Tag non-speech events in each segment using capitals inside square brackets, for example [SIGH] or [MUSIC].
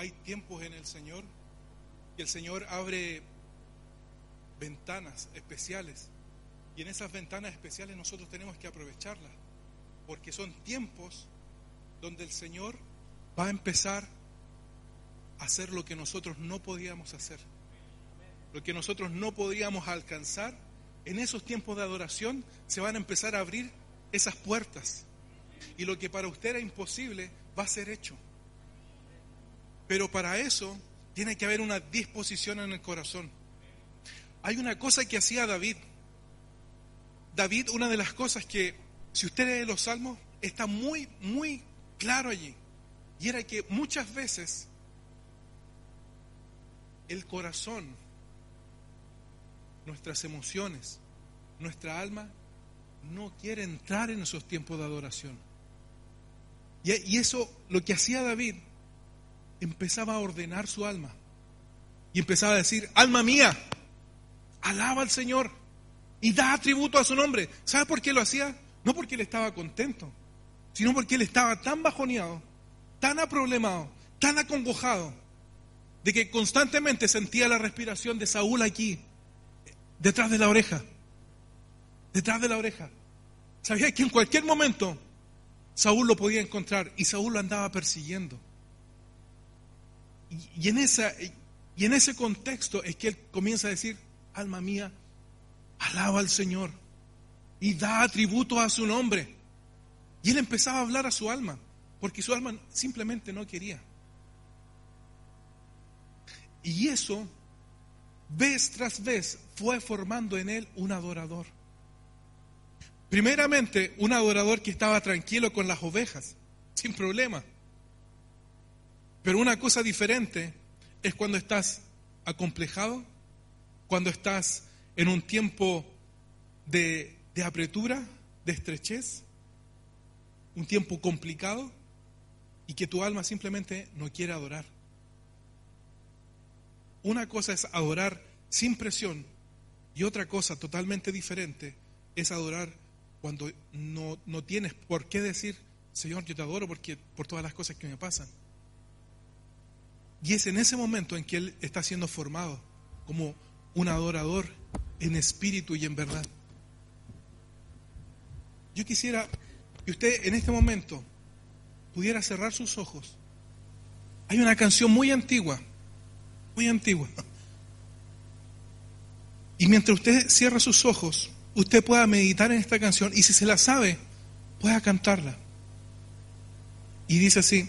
Hay tiempos en el Señor que el Señor abre ventanas especiales. Y en esas ventanas especiales nosotros tenemos que aprovecharlas. Porque son tiempos donde el Señor va a empezar a hacer lo que nosotros no podíamos hacer. Lo que nosotros no podíamos alcanzar. En esos tiempos de adoración se van a empezar a abrir esas puertas. Y lo que para usted era imposible va a ser hecho. Pero para eso tiene que haber una disposición en el corazón. Hay una cosa que hacía David. David, una de las cosas que, si usted lee los salmos, está muy, muy claro allí. Y era que muchas veces el corazón, nuestras emociones, nuestra alma, no quiere entrar en esos tiempos de adoración. Y, eso, lo que hacía David, empezaba a ordenar su alma. Y empezaba a decir, alma mía, alaba al Señor y da tributo a su nombre. ¿Sabe por qué lo hacía? No porque él estaba contento, sino porque él estaba tan bajoneado, tan aproblemado, tan acongojado, de que constantemente sentía la respiración de Saúl aquí, detrás de la oreja, detrás de la oreja. Sabía que en cualquier momento Saúl lo podía encontrar y Saúl lo andaba persiguiendo. Y, en esa, y en ese contexto es que él comienza a decir, alma mía, alaba al Señor y da tributo a su nombre. Y él empezaba a hablar a su alma, porque su alma simplemente no quería. Y eso, vez tras vez, fue formando en él un adorador. Primeramente, un adorador que estaba tranquilo con las ovejas, sin problema. Pero una cosa diferente es cuando estás acomplejado, cuando estás en un tiempo de, de apretura, de estrechez, un tiempo complicado y que tu alma simplemente no quiere adorar. Una cosa es adorar sin presión y otra cosa totalmente diferente es adorar cuando no, no tienes por qué decir, Señor, yo te adoro porque, por todas las cosas que me pasan. Y es en ese momento en que Él está siendo formado como un adorador en espíritu y en verdad. Yo quisiera que usted en este momento pudiera cerrar sus ojos. Hay una canción muy antigua, muy antigua. Y mientras usted cierra sus ojos, usted pueda meditar en esta canción y si se la sabe, pueda cantarla. Y dice así,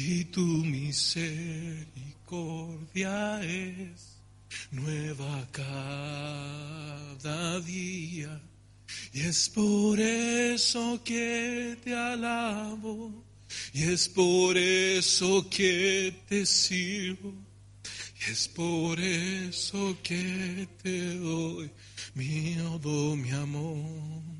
y tu misericordia es nueva cada día. Y es por eso que te alabo, y es por eso que te sirvo, y es por eso que te doy mi mi amor.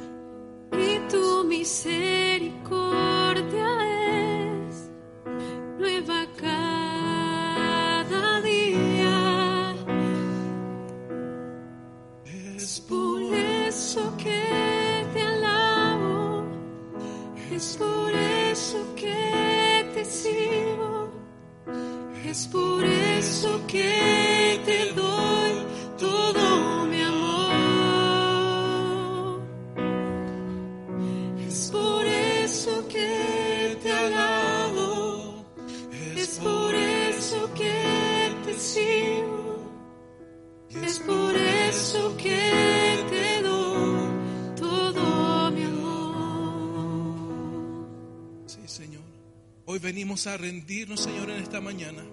y tu misericordia es nueva cada día. Es por eso que te alabo, es por eso que te sigo, es por eso que venimos a rendirnos, Señor, en esta mañana.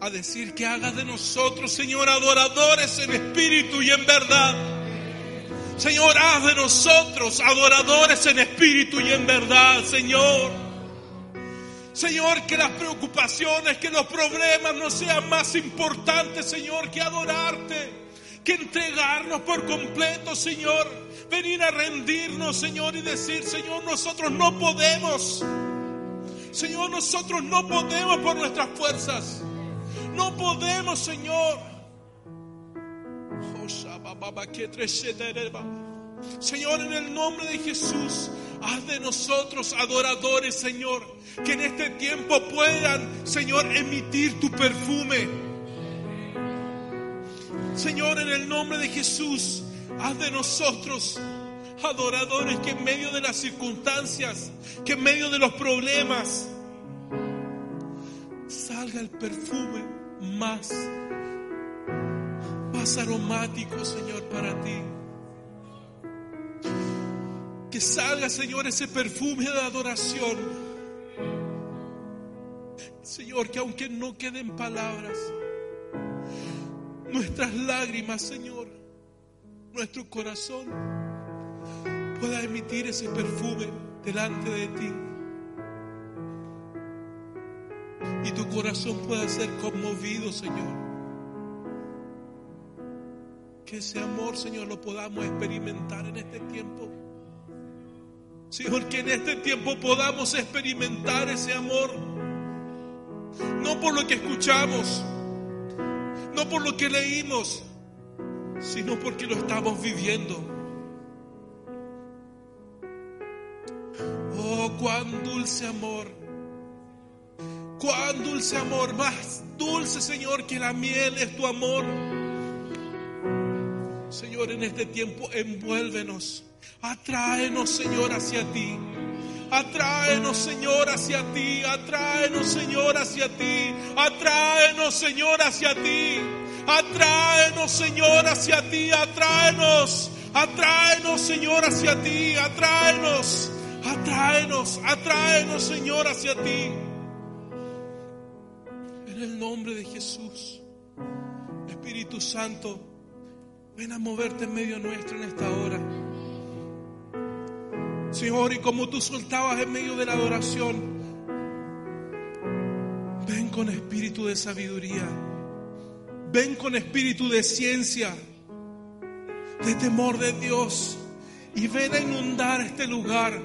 A decir que hagas de nosotros, Señor, adoradores en espíritu y en verdad. Señor, haz de nosotros adoradores en espíritu y en verdad, Señor. Señor, que las preocupaciones, que los problemas no sean más importantes, Señor, que adorarte, que entregarnos por completo, Señor. Venir a rendirnos, Señor, y decir, Señor, nosotros no podemos. Señor, nosotros no podemos por nuestras fuerzas. No podemos, Señor. Señor, en el nombre de Jesús, haz de nosotros adoradores, Señor, que en este tiempo puedan, Señor, emitir tu perfume. Señor, en el nombre de Jesús, haz de nosotros adoradores que en medio de las circunstancias, que en medio de los problemas, salga el perfume más, más aromático, Señor, para ti. Que salga, Señor, ese perfume de adoración. Señor, que aunque no queden palabras, nuestras lágrimas, Señor, nuestro corazón pueda emitir ese perfume delante de ti. Y tu corazón pueda ser conmovido, Señor. Que ese amor, Señor, lo podamos experimentar en este tiempo. Señor, que en este tiempo podamos experimentar ese amor. No por lo que escuchamos, no por lo que leímos, sino porque lo estamos viviendo. Oh, cuán dulce amor. Cuán dulce amor, más dulce Señor que la miel es tu amor. Señor, en este tiempo envuélvenos, atráenos Señor hacia ti. Atráenos, Señor, hacia ti. Atráenos, Señor, hacia ti. Atráenos, Señor, hacia ti. Atráenos, Señor, hacia ti. Atráenos. Atráenos, Señor, hacia ti. Atráenos. Atráenos. Atráenos, Señor, hacia ti. En el nombre de Jesús. Espíritu Santo, ven a moverte en medio nuestro en esta hora. Señor, y como tú soltabas en medio de la adoración, ven con espíritu de sabiduría, ven con espíritu de ciencia, de temor de Dios, y ven a inundar este lugar.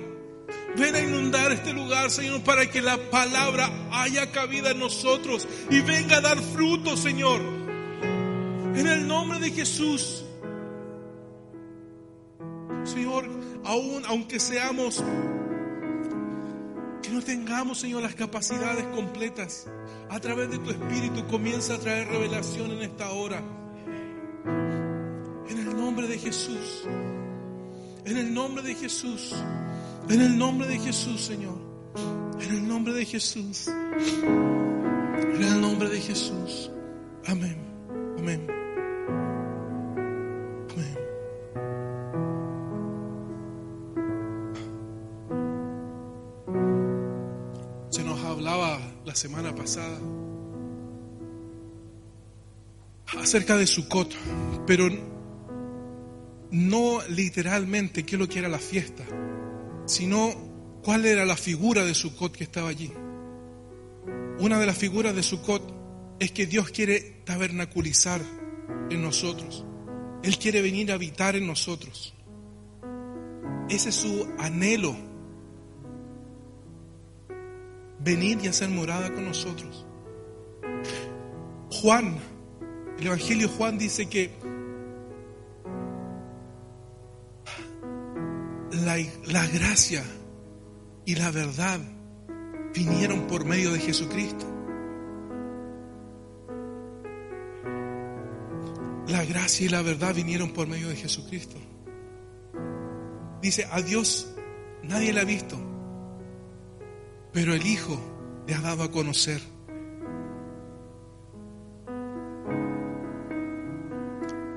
Ven a inundar este lugar, Señor, para que la palabra haya cabida en nosotros y venga a dar fruto, Señor. En el nombre de Jesús. Señor, aún aunque seamos, no tengamos, Señor, las capacidades completas, a través de tu Espíritu comienza a traer revelación en esta hora. En el nombre de Jesús. En el nombre de Jesús. En el nombre de Jesús, Señor. En el nombre de Jesús. En el nombre de Jesús. Amén. Amén. Semana pasada acerca de Sukkot, pero no literalmente qué es lo que era la fiesta, sino cuál era la figura de Sukkot que estaba allí. Una de las figuras de Sukkot es que Dios quiere tabernaculizar en nosotros. Él quiere venir a habitar en nosotros. Ese es su anhelo. Venir y hacer morada con nosotros. Juan, el Evangelio Juan dice que la, la gracia y la verdad vinieron por medio de Jesucristo. La gracia y la verdad vinieron por medio de Jesucristo. Dice, a Dios nadie le ha visto, pero el Hijo le ha dado a conocer.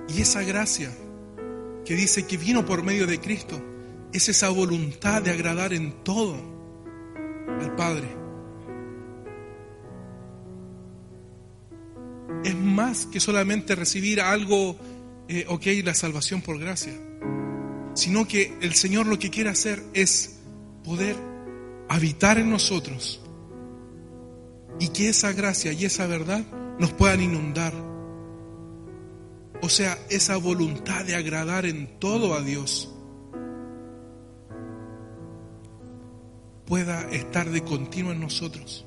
Y esa gracia que dice que vino por medio de Cristo es esa voluntad de agradar en todo al Padre. Es más que solamente recibir algo, eh, ok, la salvación por gracia, sino que el Señor lo que quiere hacer es poder habitar en nosotros y que esa gracia y esa verdad nos puedan inundar. O sea, esa voluntad de agradar en todo a Dios pueda estar de continuo en nosotros.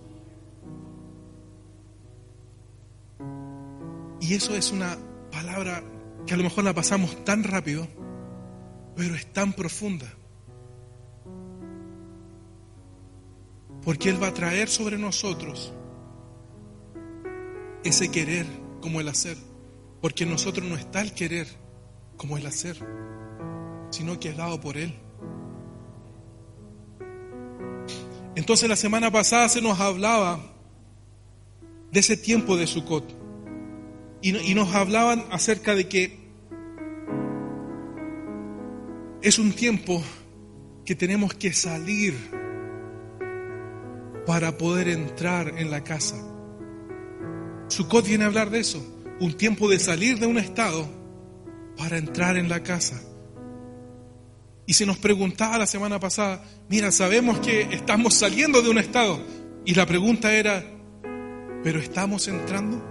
Y eso es una palabra que a lo mejor la pasamos tan rápido, pero es tan profunda. Porque Él va a traer sobre nosotros ese querer como el hacer. Porque en nosotros no está el querer como el hacer, sino que es dado por Él. Entonces la semana pasada se nos hablaba de ese tiempo de Sukkot. Y, y nos hablaban acerca de que es un tiempo que tenemos que salir para poder entrar en la casa. Sukkot viene a hablar de eso, un tiempo de salir de un estado para entrar en la casa. Y se nos preguntaba la semana pasada, mira, sabemos que estamos saliendo de un estado. Y la pregunta era, ¿pero estamos entrando?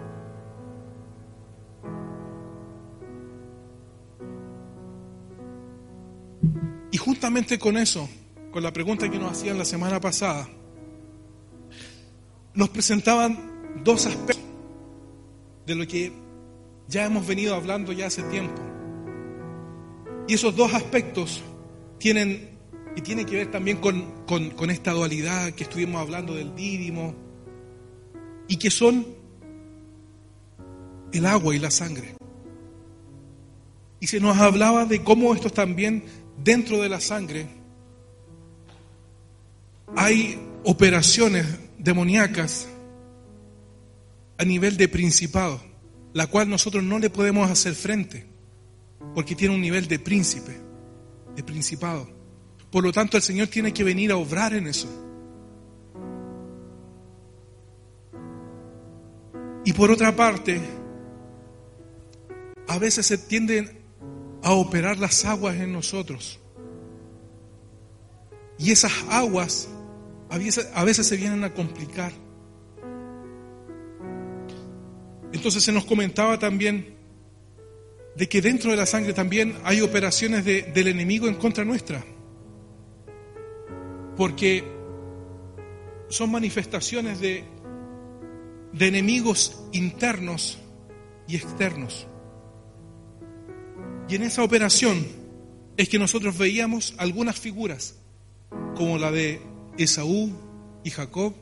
Y justamente con eso, con la pregunta que nos hacían la semana pasada, nos presentaban dos aspectos de lo que ya hemos venido hablando ya hace tiempo. Y esos dos aspectos tienen, y tienen que ver también con, esta dualidad que estuvimos hablando del dídimo, y que son el agua y la sangre. Y se nos hablaba de cómo estos también dentro de la sangre hay operaciones demoníacas a nivel de principado, la cual nosotros no le podemos hacer frente, porque tiene un nivel de príncipe de principado. Por lo tanto, el Señor tiene que venir a obrar en eso. Y por otra parte, a veces se tienden a operar las aguas en nosotros. Y esas aguas a veces, se vienen a complicar. Entonces se nos comentaba también de que dentro de la sangre también hay operaciones del enemigo en contra nuestra. Porque son manifestaciones de enemigos internos y externos. Y en esa operación es que nosotros veíamos algunas figuras, como la de Esaú y Jacob.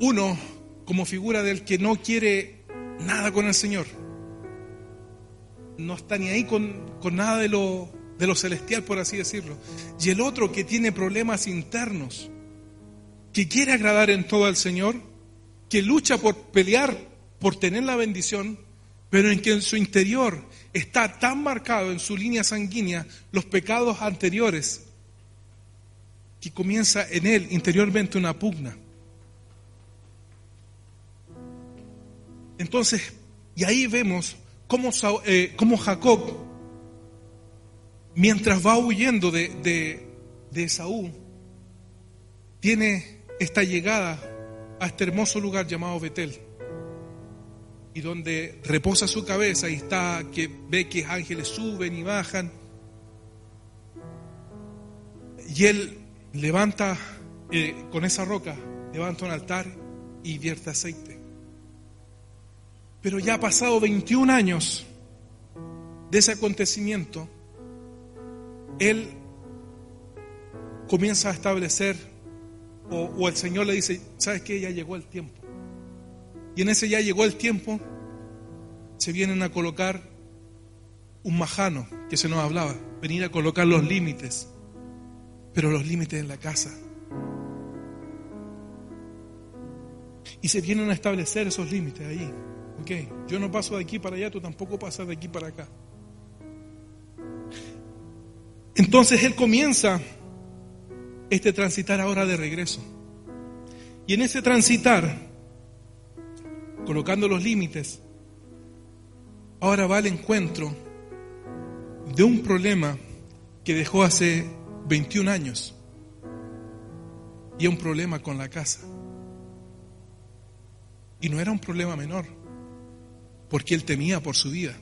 Uno como figura del que no quiere nada con el Señor. No está ni ahí con, nada de lo, de lo celestial, por así decirlo. Y el otro que tiene problemas internos, que quiere agradar en todo al Señor, que lucha por pelear, por tener la bendición, pero en que en su interior está tan marcado en su línea sanguínea los pecados anteriores, que comienza en él interiormente una pugna. Entonces, y ahí vemos cómo, eh, Jacob, mientras va huyendo de, de, de Esaú, tiene esta llegada a este hermoso lugar llamado Betel. Y donde reposa su cabeza y está que ve que ángeles suben y bajan. Y él levanta eh, con esa roca, levanta un altar y vierte aceite. Pero ya ha pasado 21 años de ese acontecimiento, él comienza a establecer, o, o el Señor le dice, ¿sabes qué? Ya llegó el tiempo. Y en ese ya llegó el tiempo, se vienen a colocar un majano que se nos hablaba, venir a colocar los límites, pero los límites en la casa. Y se vienen a establecer esos límites ahí. Ok, yo no paso de aquí para allá, tú tampoco pasas de aquí para acá. Entonces él comienza este transitar ahora de regreso. Y en ese transitar, colocando los límites, ahora va al encuentro de un problema que dejó hace 21 años. Y un problema con la casa. Y no era un problema menor, porque él temía por su vida.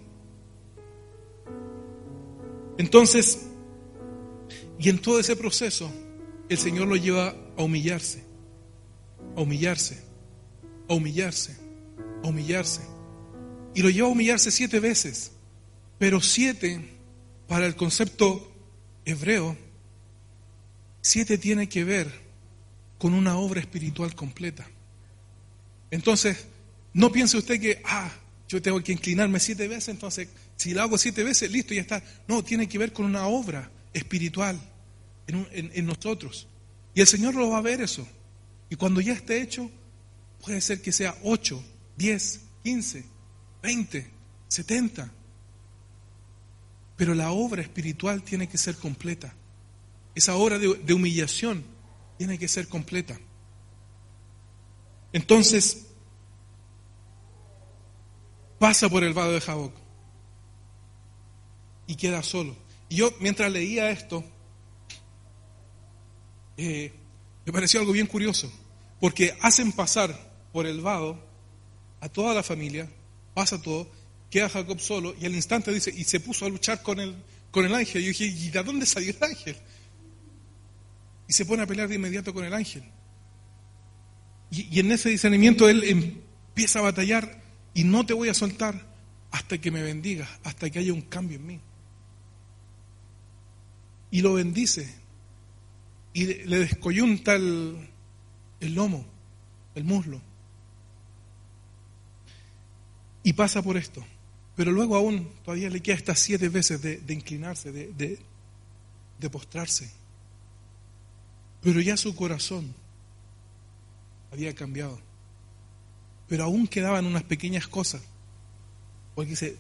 Entonces, y en todo ese proceso, el Señor lo lleva a humillarse, a humillarse, a humillarse, a humillarse. Y lo lleva a humillarse siete veces, pero siete, para el concepto hebreo, siete tiene que ver con una obra espiritual completa. Entonces, no piense usted que, ah, yo tengo que inclinarme siete veces, entonces, si lo hago siete veces, listo, ya está. No, tiene que ver con una obra espiritual en, nosotros. Y el Señor lo va a ver eso. Y cuando ya esté hecho, puede ser que sea 8, 10, 15, 20, 70. Pero la obra espiritual tiene que ser completa. Esa obra de, humillación tiene que ser completa. Entonces, pasa por el vado de Jaboc y queda solo. Y yo, mientras leía esto, eh, me pareció algo bien curioso, porque hacen pasar por el vado a toda la familia, pasa todo, queda Jacob solo y al instante dice, y se puso a luchar con el, con el ángel. Y yo dije, ¿y de dónde salió el ángel? Y se pone a pelear de inmediato con el ángel. Y, en ese discernimiento él empieza a batallar y no te voy a soltar hasta que me bendigas, hasta que haya un cambio en mí. Y lo bendice y le descoyunta el, lomo, el muslo. Y pasa por esto. Pero luego aún todavía le queda estas siete veces de, inclinarse, de postrarse. Pero ya su corazón había cambiado. Pero aún quedaban unas pequeñas cosas. Porque dice,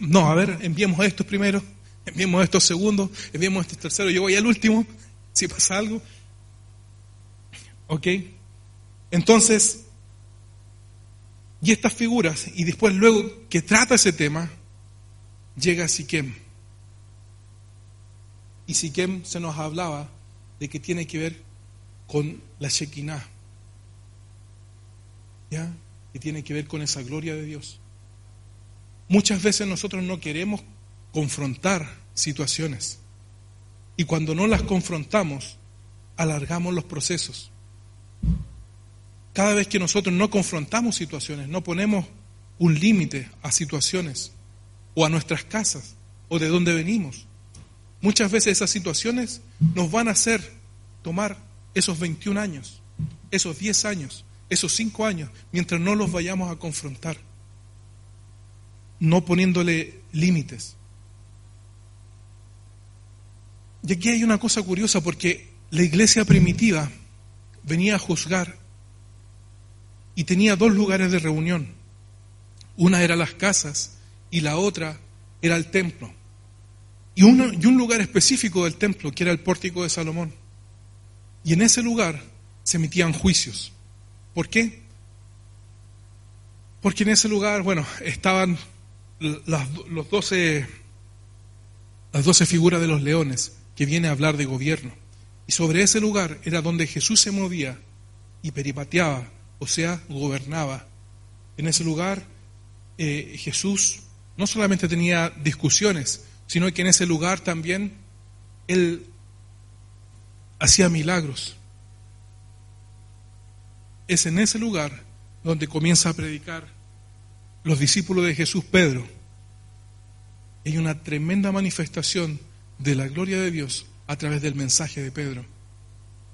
no, a ver, enviemos estos primero, enviemos estos segundos, enviemos estos terceros, yo voy al último, si pasa algo. ¿Ok? Entonces, y estas figuras, y después luego que trata ese tema, llega Siquem. Y Siquem se nos hablaba de que tiene que ver con la Shekinah. ¿Ya? Que tiene que ver con esa gloria de Dios. Muchas veces nosotros no queremos confrontar situaciones. Y cuando no las confrontamos, alargamos los procesos. Cada vez que nosotros no confrontamos situaciones, no ponemos un límite a situaciones o a nuestras casas o de dónde venimos, muchas veces esas situaciones nos van a hacer tomar esos 21 años, esos 10 años, esos 5 años, mientras no los vayamos a confrontar, no poniéndole límites. Y aquí hay una cosa curiosa porque la iglesia primitiva venía a juzgar y tenía dos lugares de reunión. Una era las casas y la otra era el templo. Y, un lugar específico del templo, que era el pórtico de Salomón. Y en ese lugar se emitían juicios. ¿Por qué? Porque en ese lugar, bueno, estaban las, los doce, las doce figuras de los leones que viene a hablar de gobierno. Y sobre ese lugar era donde Jesús se movía y peripateaba, o sea, gobernaba. En ese lugar eh, Jesús no solamente tenía discusiones, sino que en ese lugar también Él hacía milagros. Es en ese lugar donde comienza a predicar los discípulos de Jesús, Pedro. Hay una tremenda manifestación de la gloria de Dios a través del mensaje de Pedro.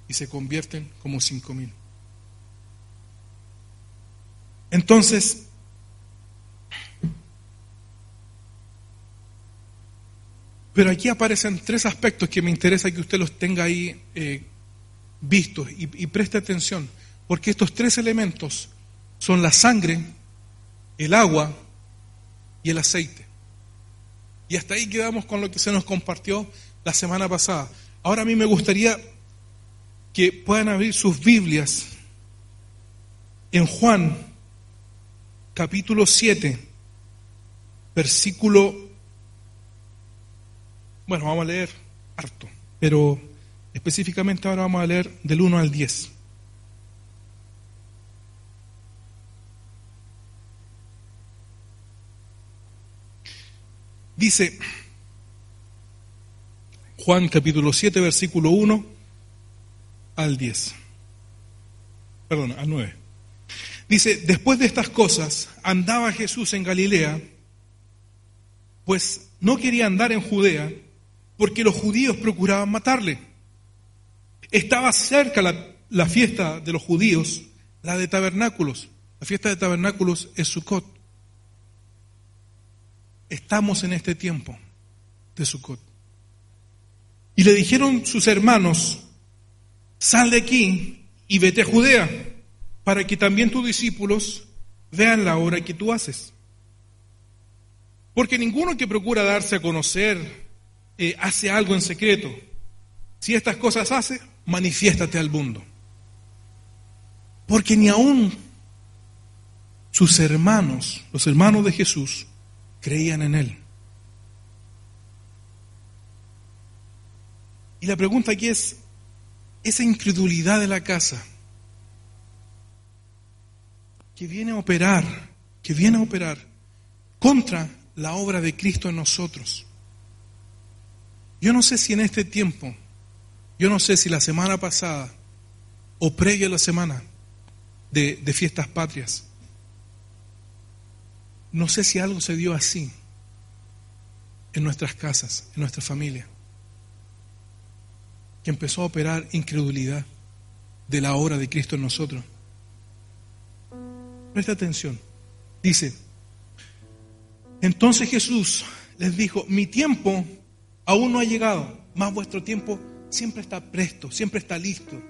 y se convierten como cinco mil. Entonces, pero aquí aparecen tres aspectos que me interesa que usted los tenga ahí eh, vistos y, preste atención, porque estos tres elementos son la sangre, el agua y el aceite. Y hasta ahí quedamos con lo que se nos compartió la semana pasada. Ahora a mí me gustaría que puedan abrir sus Biblias en Juan capítulo 7, versículo, bueno, vamos a leer harto, pero específicamente ahora vamos a leer del 1 al 10. Dice Juan capítulo 7, versículo 1 al 10. Perdón, al 9. Dice, después de estas cosas, andaba Jesús en Galilea, pues no quería andar en Judea, porque los judíos procuraban matarle. Estaba cerca la, fiesta de los judíos, la de tabernáculos. La fiesta de tabernáculos es Sukkot. Estamos en este tiempo de Sukkot. Y le dijeron sus hermanos, sal de aquí y vete a Judea, para que también tus discípulos vean la obra que tú haces. Porque ninguno que procura darse a conocer eh, hace algo en secreto. Si estas cosas hace, manifiéstate al mundo. Porque ni aún sus hermanos, los hermanos de Jesús, creían en Él. Y la pregunta aquí es, esa incredulidad de la casa que viene a operar, que viene a operar contra la obra de Cristo en nosotros. Yo no sé si en este tiempo, yo no sé si la semana pasada o previa a la semana de, de fiestas patrias, no sé si algo se dio así en nuestras casas, en nuestra familia, que empezó a operar incredulidad de la obra de Cristo en nosotros. Presta atención. Dice, entonces Jesús les dijo, mi tiempo aún no ha llegado, más vuestro tiempo siempre está presto, siempre está listo.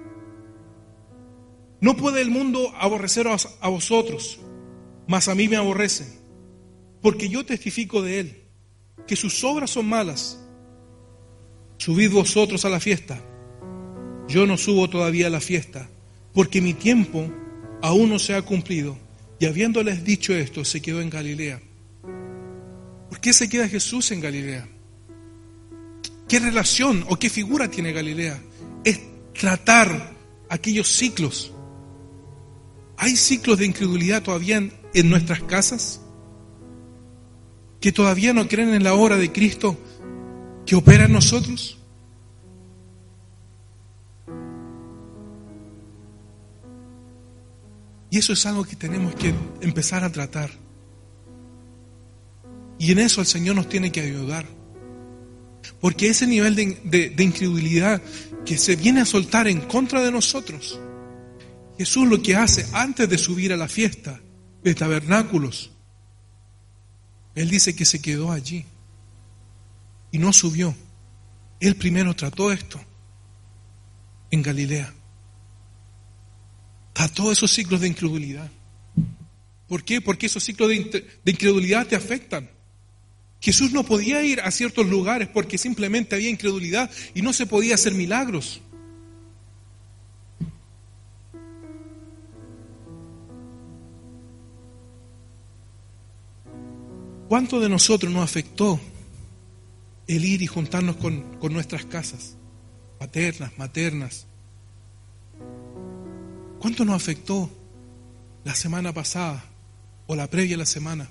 No puede el mundo aborreceros a vosotros, mas a mí me aborrecen porque yo testifico de él, que sus obras son malas. Subid vosotros a la fiesta. Yo no subo todavía a la fiesta, porque mi tiempo aún no se ha cumplido. Y habiéndoles dicho esto, se quedó en Galilea. ¿Por qué se queda Jesús en Galilea? ¿Qué relación o qué figura tiene Galilea? Es tratar aquellos ciclos. ¿Hay ciclos de incredulidad todavía en, en nuestras casas? que todavía no creen en la obra de Cristo que opera en nosotros? Y eso es algo que tenemos que empezar a tratar. Y en eso el Señor nos tiene que ayudar. Porque ese nivel de, incredulidad que se viene a soltar en contra de nosotros, Jesús lo que hace antes de subir a la fiesta de tabernáculos, él dice que se quedó allí y no subió. Él primero trató esto en Galilea. Trató esos ciclos de incredulidad. ¿Por qué? Porque esos ciclos de, incredulidad te afectan. Jesús no podía ir a ciertos lugares porque simplemente había incredulidad y no se podía hacer milagros. ¿Cuánto de nosotros nos afectó el ir y juntarnos con, nuestras casas, paternas, maternas? ¿Cuánto nos afectó la semana pasada o la previa a la semana?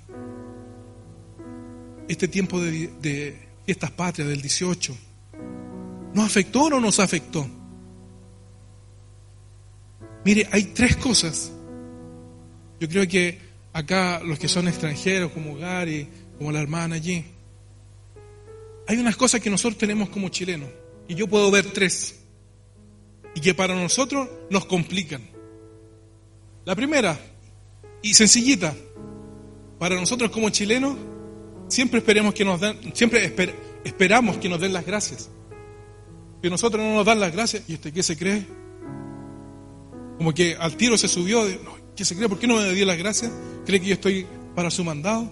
Este tiempo de, de fiestas patrias del 18. ¿Nos afectó o no nos afectó? Mire, hay tres cosas. Yo creo que acá los que son extranjeros, como Gary, como la hermana allí, hay unas cosas que nosotros tenemos como chilenos, y yo puedo ver tres. y que para nosotros nos complican. La primera, y sencillita, para nosotros como chilenos, siempre esperemos que nos den, siempre esperamos que nos den las gracias. Que nosotros no nos dan las gracias, ¿y este qué se cree? Como que al tiro se subió, ¿qué se cree? ¿Por qué no me dio las gracias? ¿Cree que yo estoy para su mandado?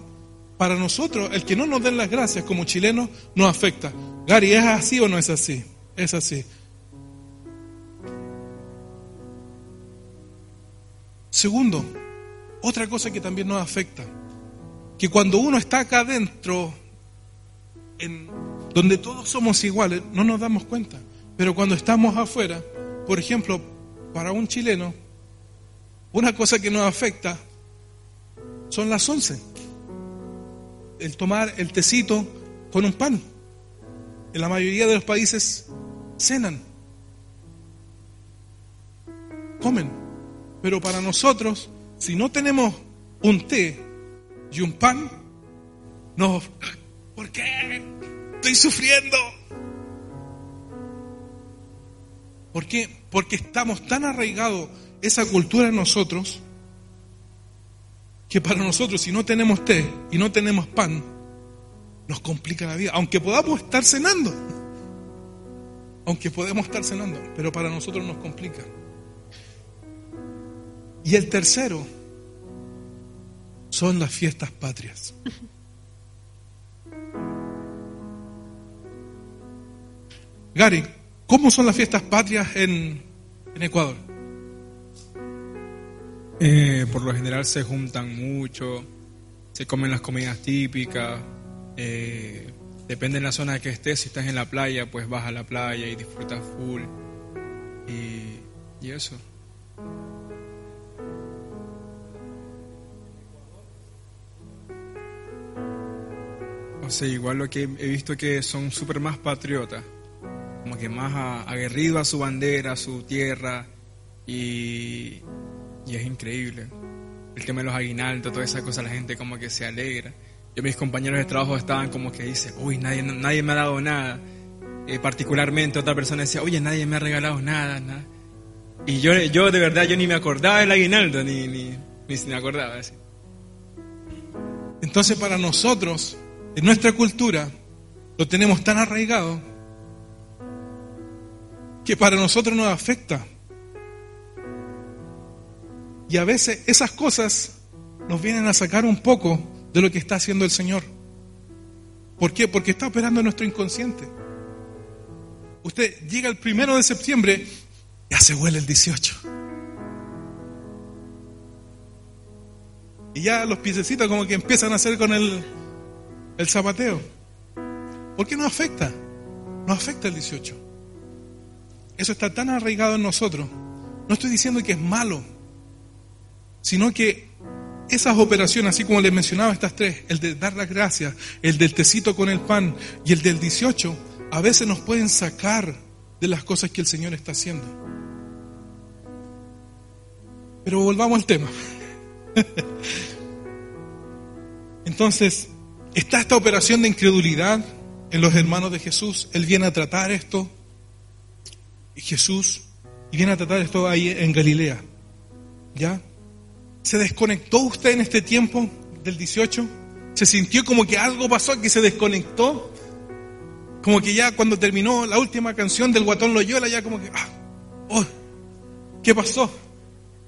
Para nosotros, el que no nos den las gracias como chilenos nos afecta. Gary, ¿es así o no es así? Es así. Segundo, otra cosa que también nos afecta, que cuando uno está acá adentro, en donde todos somos iguales, no nos damos cuenta. Pero cuando estamos afuera, por ejemplo, para un chileno, una cosa que nos afecta son las once. El tomar el tecito con un pan. En la mayoría de los países cenan, comen. Pero para nosotros, si no tenemos un té y un pan, no, ¿por qué? Estoy sufriendo. ¿Por qué? Porque estamos tan arraigados esa cultura en nosotros que para nosotros si no tenemos té y no tenemos pan, nos complica la vida, aunque podamos estar cenando. Aunque podemos estar cenando, pero para nosotros nos complica. Y el tercero son las fiestas patrias. Gary, ¿cómo son las fiestas patrias en, Ecuador? Eh, por lo general se juntan mucho, se comen las comidas típicas, eh, depende de la zona que estés, si estás en la playa, pues vas a la playa y disfrutas full. y eso. Sea, igual lo que he visto que son súper más patriotas, como que más aguerridos a su bandera, a su tierra, y, es increíble. El tema de los aguinaldos, toda esa cosa, la gente como que se alegra. Yo, mis compañeros de trabajo estaban como que dicen, uy, nadie, nadie me ha dado nada. Eh, particularmente otra persona decía, oye, nadie me ha regalado nada, nada. Y yo, yo de verdad, yo ni me acordaba del aguinaldo, ni, ni, ni me acordaba. Así. Entonces para nosotros, en nuestra cultura lo tenemos tan arraigado que para nosotros nos afecta. Y a veces esas cosas nos vienen a sacar un poco de lo que está haciendo el Señor. ¿Por qué? Porque está operando nuestro inconsciente. Usted llega el primero de septiembre, ya se huele el 18. Y ya los piececitos como que empiezan a hacer con el, el zapateo. ¿Por qué no afecta? No afecta el 18. Eso está tan arraigado en nosotros. No estoy diciendo que es malo, sino que esas operaciones, así como les mencionaba estas tres, el de dar las gracias, el del tecito con el pan y el del 18, a veces nos pueden sacar de las cosas que el Señor está haciendo. Pero volvamos al tema. [LAUGHS] Entonces, Está esta operación de incredulidad en los hermanos de Jesús. Él viene a tratar esto. Y Jesús y viene a tratar esto ahí en Galilea. ¿Ya? ¿Se desconectó usted en este tiempo del 18? ¿Se sintió como que algo pasó, que se desconectó? Como que ya cuando terminó la última canción del Guatón Loyola, ya como que, ah, oh, ¿qué pasó?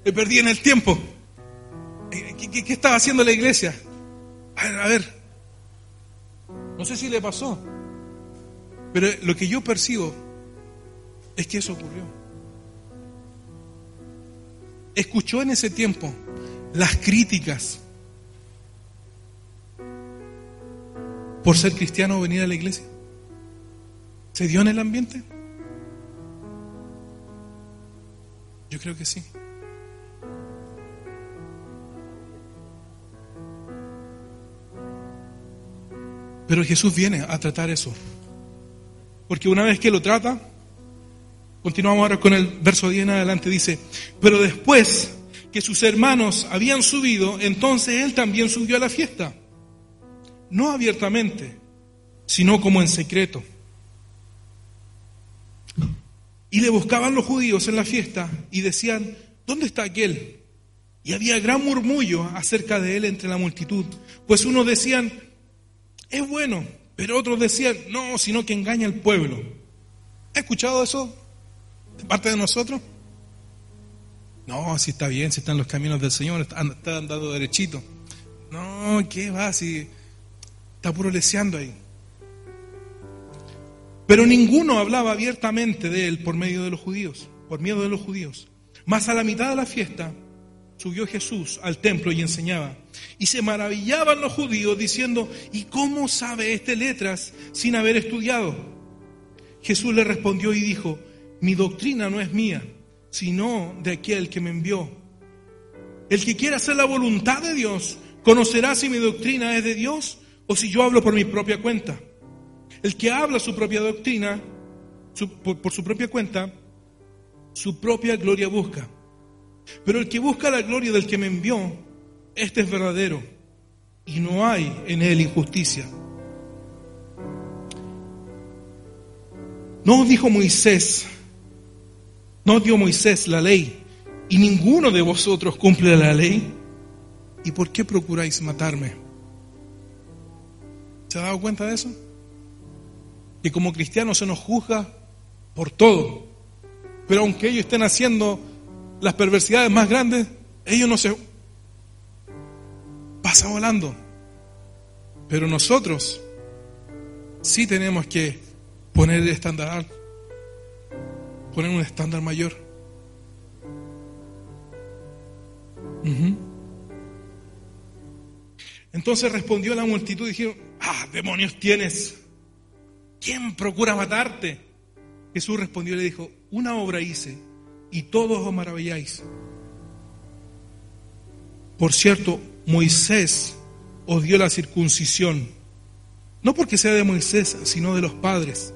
Me perdí en el tiempo. Eh, ¿Qué, qué estaba haciendo la iglesia? A ver, a ver, no sé si le pasó, pero lo que yo percibo es que eso ocurrió. Escuchó en ese tiempo las críticas por ser cristiano o venir a la iglesia. ¿Se dio en el ambiente? Yo creo que sí. Pero Jesús viene a tratar eso. Porque una vez que lo trata, continuamos ahora con el verso 10 en adelante, dice, pero después que sus hermanos habían subido, entonces él también subió a la fiesta. No abiertamente, sino como en secreto. Y le buscaban los judíos en la fiesta y decían, ¿dónde está aquel? Y había gran murmullo acerca de él entre la multitud, pues unos decían, es bueno, pero otros decían, no, sino que engaña al pueblo. ¿Ha escuchado eso de parte de nosotros? No, si está bien, si están los caminos del Señor, está, andando derechito. No, ¿qué va? Si está puro leseando ahí. Pero ninguno hablaba abiertamente de él por medio de los judíos, por miedo de los judíos. Más a la mitad de la fiesta subió Jesús al templo y enseñaba. Y se maravillaban los judíos diciendo, ¿y cómo sabe este letras sin haber estudiado? Jesús le respondió y dijo, mi doctrina no es mía, sino de aquel que me envió. El que quiera hacer la voluntad de Dios, conocerá si mi doctrina es de Dios o si yo hablo por mi propia cuenta. El que habla su propia doctrina, por su propia cuenta, su propia gloria busca pero el que busca la gloria del que me envió, este es verdadero y no hay en él injusticia. No dijo Moisés, no dio Moisés la ley y ninguno de vosotros cumple la ley. ¿Y por qué procuráis matarme? ¿Se ha dado cuenta de eso? Que como cristianos se nos juzga por todo. Pero aunque ellos estén haciendo las perversidades más grandes, ellos no se pasa volando. Pero nosotros sí tenemos que poner el estándar alto, poner un estándar mayor. Entonces respondió la multitud y dijeron, ah, demonios tienes. ¿Quién procura matarte? Jesús respondió y le dijo, una obra hice y todos os maravilláis. Por cierto, Moisés os dio la circuncisión, no porque sea de Moisés, sino de los padres.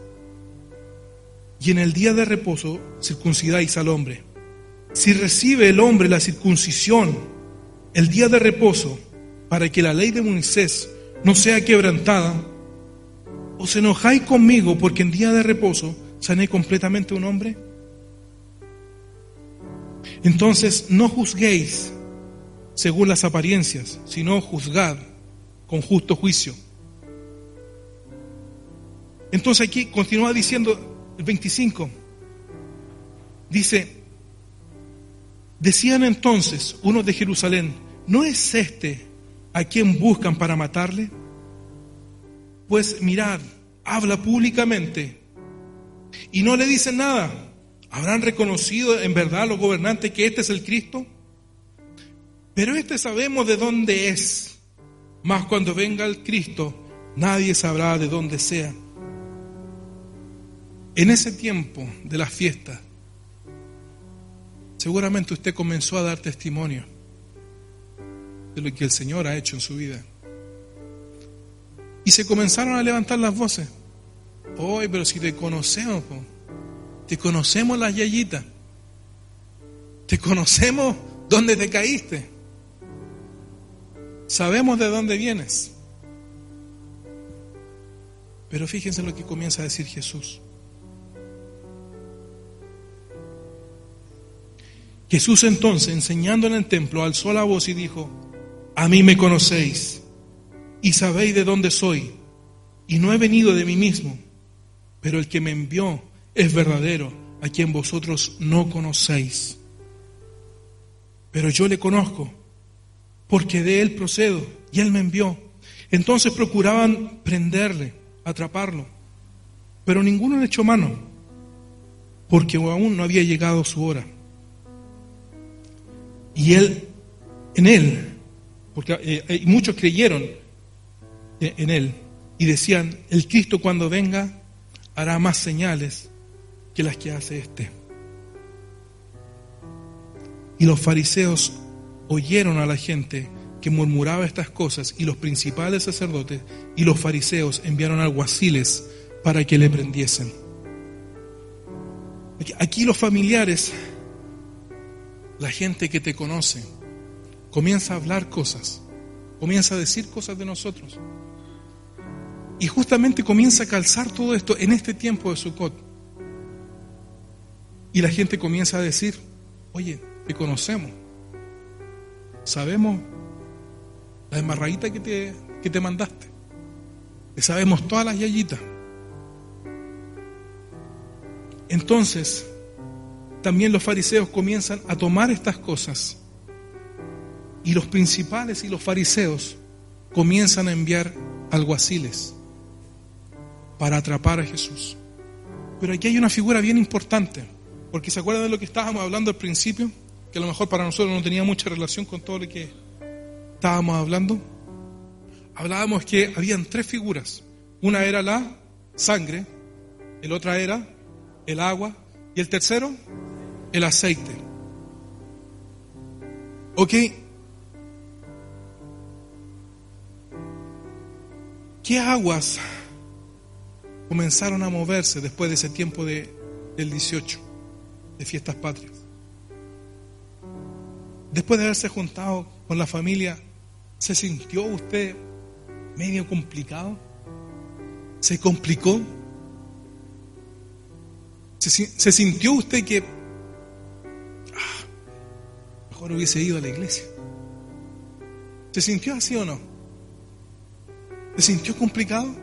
Y en el día de reposo circuncidáis al hombre. Si recibe el hombre la circuncisión el día de reposo, para que la ley de Moisés no sea quebrantada, ¿os enojáis conmigo porque en día de reposo sané completamente un hombre? Entonces no juzguéis según las apariencias, sino juzgad con justo juicio. Entonces aquí continúa diciendo el 25. Dice, decían entonces unos de Jerusalén, ¿no es este a quien buscan para matarle? Pues mirad, habla públicamente y no le dicen nada. ¿Habrán reconocido en verdad los gobernantes que este es el Cristo? Pero este sabemos de dónde es. Mas cuando venga el Cristo, nadie sabrá de dónde sea. En ese tiempo de la fiesta, seguramente usted comenzó a dar testimonio de lo que el Señor ha hecho en su vida. Y se comenzaron a levantar las voces. Hoy, pero si te conocemos, te conocemos las yayitas. Te conocemos dónde te caíste. Sabemos de dónde vienes. Pero fíjense lo que comienza a decir Jesús. Jesús entonces, enseñando en el templo, alzó la voz y dijo, a mí me conocéis y sabéis de dónde soy, y no he venido de mí mismo, pero el que me envió es verdadero, a quien vosotros no conocéis. Pero yo le conozco, porque de él procedo, y él me envió. Entonces procuraban prenderle, atraparlo, pero ninguno le echó mano, porque aún no había llegado su hora. Y él, en él, porque eh, eh, muchos creyeron en él y decían, el Cristo cuando venga hará más señales que las que hace este. Y los fariseos oyeron a la gente que murmuraba estas cosas y los principales sacerdotes y los fariseos enviaron alguaciles para que le prendiesen. Aquí los familiares, la gente que te conoce, comienza a hablar cosas, comienza a decir cosas de nosotros. Y justamente comienza a calzar todo esto en este tiempo de Sukkot. Y la gente comienza a decir, oye, te conocemos, sabemos la embarradita que te, que te mandaste, te sabemos todas las yayitas. Entonces, también los fariseos comienzan a tomar estas cosas y los principales y los fariseos comienzan a enviar alguaciles para atrapar a Jesús. Pero aquí hay una figura bien importante, porque se acuerdan de lo que estábamos hablando al principio, que a lo mejor para nosotros no tenía mucha relación con todo lo que estábamos hablando. Hablábamos que habían tres figuras. Una era la sangre, el otra era el agua y el tercero el aceite. ¿Ok? ¿Qué aguas comenzaron a moverse después de ese tiempo de, del 18, de fiestas patrias? Después de haberse juntado con la familia, ¿se sintió usted medio complicado? ¿Se complicó? ¿Se, sintió usted que ah, mejor hubiese ido a la iglesia? ¿Se sintió así o no? ¿Se sintió complicado?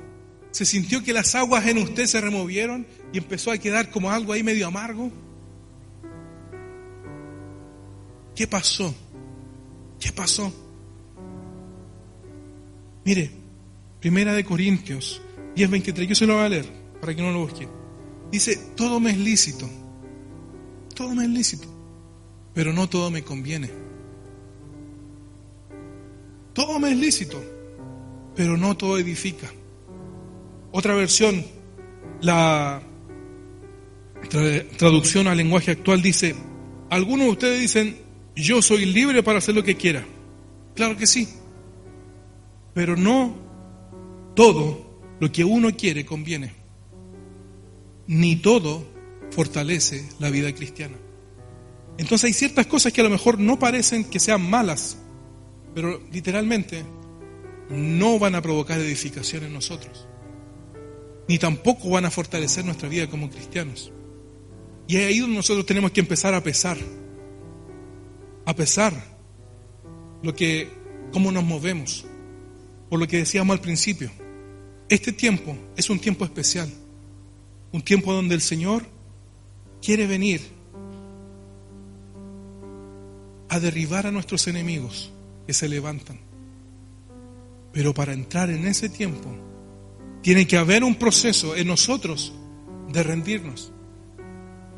¿Se sintió que las aguas en usted se removieron y empezó a quedar como algo ahí medio amargo? ¿Qué pasó? ¿Qué pasó? Mire, Primera de Corintios 10:23, yo se lo voy a leer para que no lo busque. Dice, todo me es lícito, todo me es lícito, pero no todo me conviene. Todo me es lícito, pero no todo edifica. Otra versión, la traducción al lenguaje actual dice, algunos de ustedes dicen, yo soy libre para hacer lo que quiera. Claro que sí, pero no todo lo que uno quiere conviene, ni todo fortalece la vida cristiana. Entonces hay ciertas cosas que a lo mejor no parecen que sean malas, pero literalmente no van a provocar edificación en nosotros, ni tampoco van a fortalecer nuestra vida como cristianos. Y es ahí donde nosotros tenemos que empezar a pesar, a pesar lo que, cómo nos movemos, por lo que decíamos al principio. Este tiempo es un tiempo especial, un tiempo donde el Señor quiere venir a derribar a nuestros enemigos que se levantan pero para entrar en ese tiempo, tiene que haber un proceso en nosotros de rendirnos.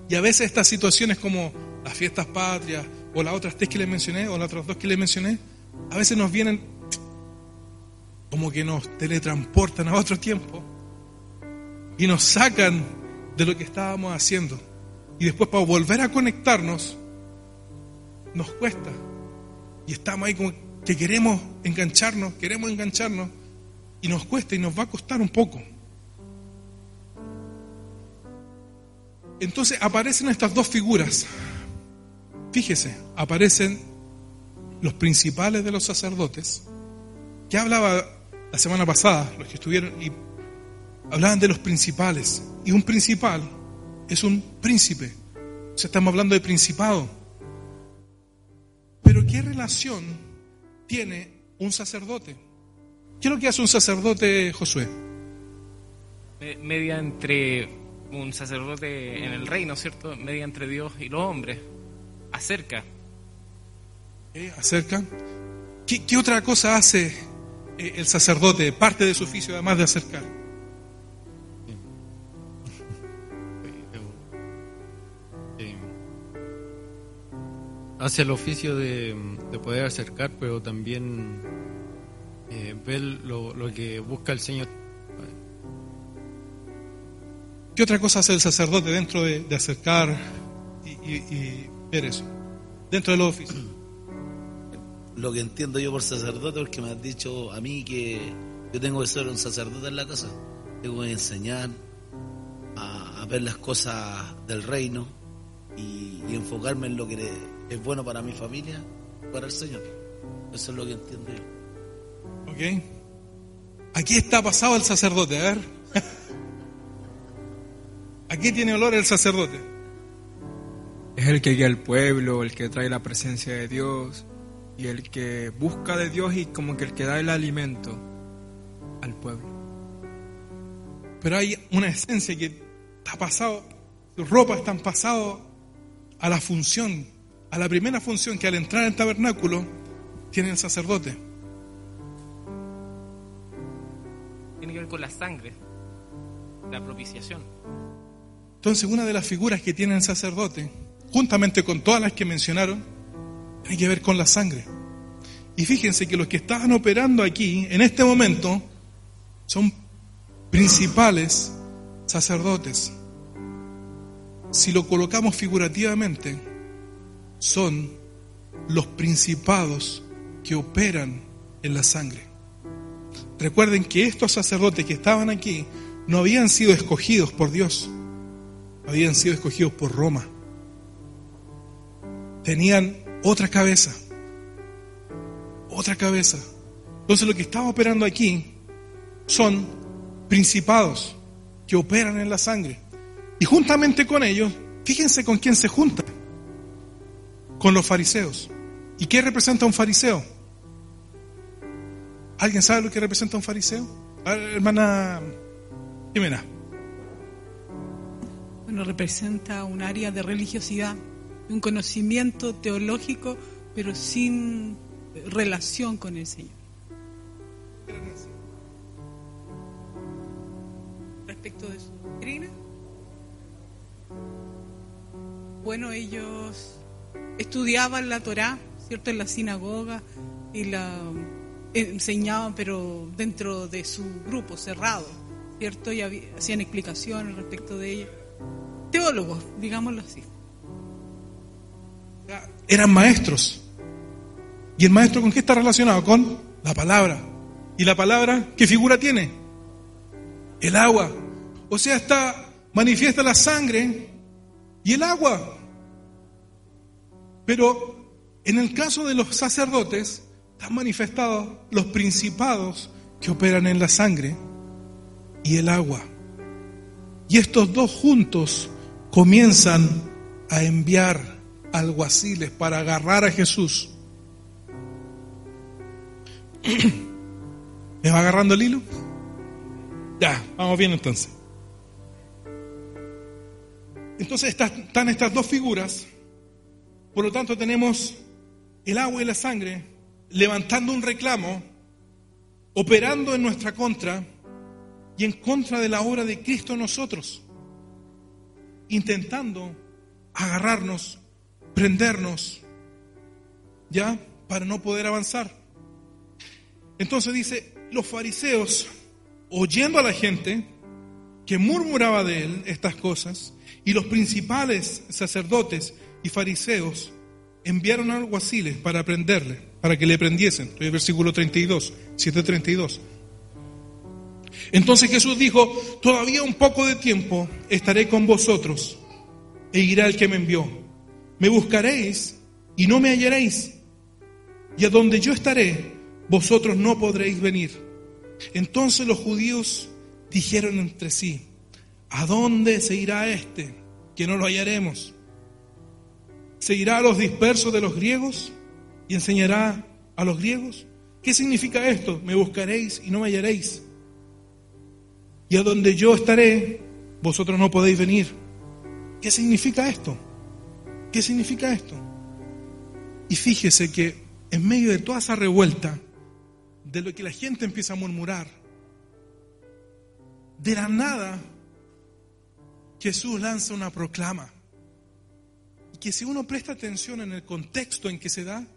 Y a veces estas situaciones como las fiestas patrias o las otras tres que les mencioné o las otras dos que les mencioné, a veces nos vienen como que nos teletransportan a otro tiempo y nos sacan de lo que estábamos haciendo. Y después para volver a conectarnos nos cuesta. Y estamos ahí como que queremos engancharnos, queremos engancharnos y nos cuesta y nos va a costar un poco. Entonces aparecen estas dos figuras. Fíjese, aparecen los principales de los sacerdotes, que hablaba la semana pasada, los que estuvieron, y hablaban de los principales. Y un principal es un príncipe. O sea, estamos hablando de principado. Pero ¿qué relación tiene un sacerdote. ¿Qué es lo que hace un sacerdote, Josué? Media entre un sacerdote en el reino, ¿cierto? Media entre Dios y los hombres. Acerca. Acerca. ¿Qué, otra cosa hace eh, el sacerdote, parte de su oficio, además de acercar? hace el oficio de, poder acercar, pero también eh, ver lo, que busca el Señor. ¿Qué otra cosa hace el sacerdote dentro de, acercar y, eso? Dentro de los oficios. [CLEARS THROAT] Lo que entiendo yo por sacerdote, porque me has dicho a mí que yo tengo que ser un sacerdote en la casa. Tengo que enseñar a, ver las cosas del reino y, y enfocarme en lo que es bueno para mi familia, para el Señor. Eso es lo que entiendo yo. Ok. Aquí está pasado el sacerdote, a ver. [LAUGHS] Aquí tiene olor el sacerdote. Es el que guía al pueblo, el que trae la presencia de Dios y el que busca de Dios y como que el que da el alimento al pueblo. Pero hay una esencia que está pasado, sus ropas están pasado a la función, a la primera función que al entrar en el tabernáculo tiene el sacerdote. Tiene que ver con la sangre, la propiciación. Entonces, una de las figuras que tiene el sacerdote, juntamente con todas las que mencionaron, tiene que ver con la sangre. Y fíjense que los que estaban operando aquí, en este momento, son principales sacerdotes. Si lo colocamos figurativamente, son los principados que operan en la sangre. Recuerden que estos sacerdotes que estaban aquí no habían sido escogidos por Dios, habían sido escogidos por Roma. Tenían otra cabeza, otra cabeza. Entonces lo que estaba operando aquí son principados que operan en la sangre. Y juntamente con ellos, fíjense con quién se junta. Con los fariseos. ¿Y qué representa un fariseo? ¿Alguien sabe lo que representa un fariseo? hermana Jimena. Bueno, representa un área de religiosidad, un conocimiento teológico, pero sin relación con el Señor. Respecto de su doctrina, bueno, ellos estudiaban la Torá, ¿cierto? En la sinagoga y la enseñaban, pero dentro de su grupo cerrado, ¿cierto? Y hacían explicaciones respecto de ella. Teólogos, digámoslo así. Eran maestros. ¿Y el maestro con qué está relacionado? Con la palabra. ¿Y la palabra qué figura tiene? El agua. O sea, está manifiesta la sangre y el agua. Pero en el caso de los sacerdotes, están manifestados los principados que operan en la sangre y el agua. Y estos dos juntos comienzan a enviar alguaciles para agarrar a Jesús. [COUGHS] ¿Me va agarrando el hilo? Ya, vamos bien entonces. Entonces están estas dos figuras. Por lo tanto tenemos el agua y la sangre levantando un reclamo, operando en nuestra contra y en contra de la obra de Cristo en nosotros, intentando agarrarnos, prendernos, ya, para no poder avanzar. Entonces dice, los fariseos, oyendo a la gente que murmuraba de él estas cosas, y los principales sacerdotes y fariseos enviaron alguaciles para prenderle, para que le prendiesen. Estoy en versículo 32, 732. Entonces Jesús dijo, todavía un poco de tiempo estaré con vosotros e irá el que me envió. Me buscaréis y no me hallaréis. Y a donde yo estaré, vosotros no podréis venir. Entonces los judíos dijeron entre sí, ¿a dónde se irá este que no lo hallaremos? ¿Se irá a los dispersos de los griegos y enseñará a los griegos? ¿Qué significa esto? Me buscaréis y no me hallaréis. Y a donde yo estaré, vosotros no podéis venir. ¿Qué significa esto? ¿Qué significa esto? Y fíjese que en medio de toda esa revuelta, de lo que la gente empieza a murmurar, de la nada, Jesús lanza una proclama que si uno presta atención en el contexto en que se da,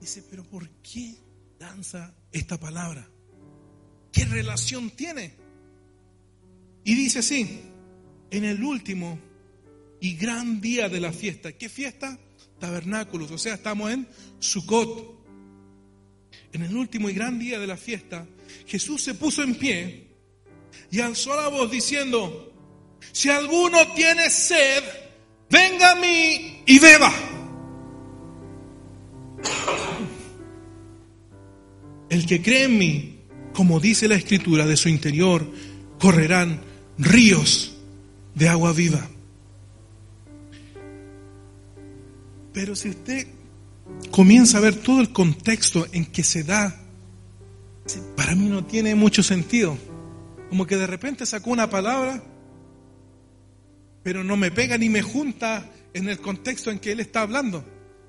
dice, pero ¿por qué danza esta palabra? ¿Qué relación tiene? Y dice así, en el último y gran día de la fiesta. ¿Qué fiesta? Tabernáculos, o sea, estamos en Sukkot. En el último y gran día de la fiesta, Jesús se puso en pie y alzó la voz diciendo, si alguno tiene sed, venga a mí y beba. El que cree en mí, como dice la escritura, de su interior correrán ríos de agua viva. Pero si usted comienza a ver todo el contexto en que se da, para mí no tiene mucho sentido. Como que de repente sacó una palabra, pero no me pega ni me junta en el contexto en que él está hablando.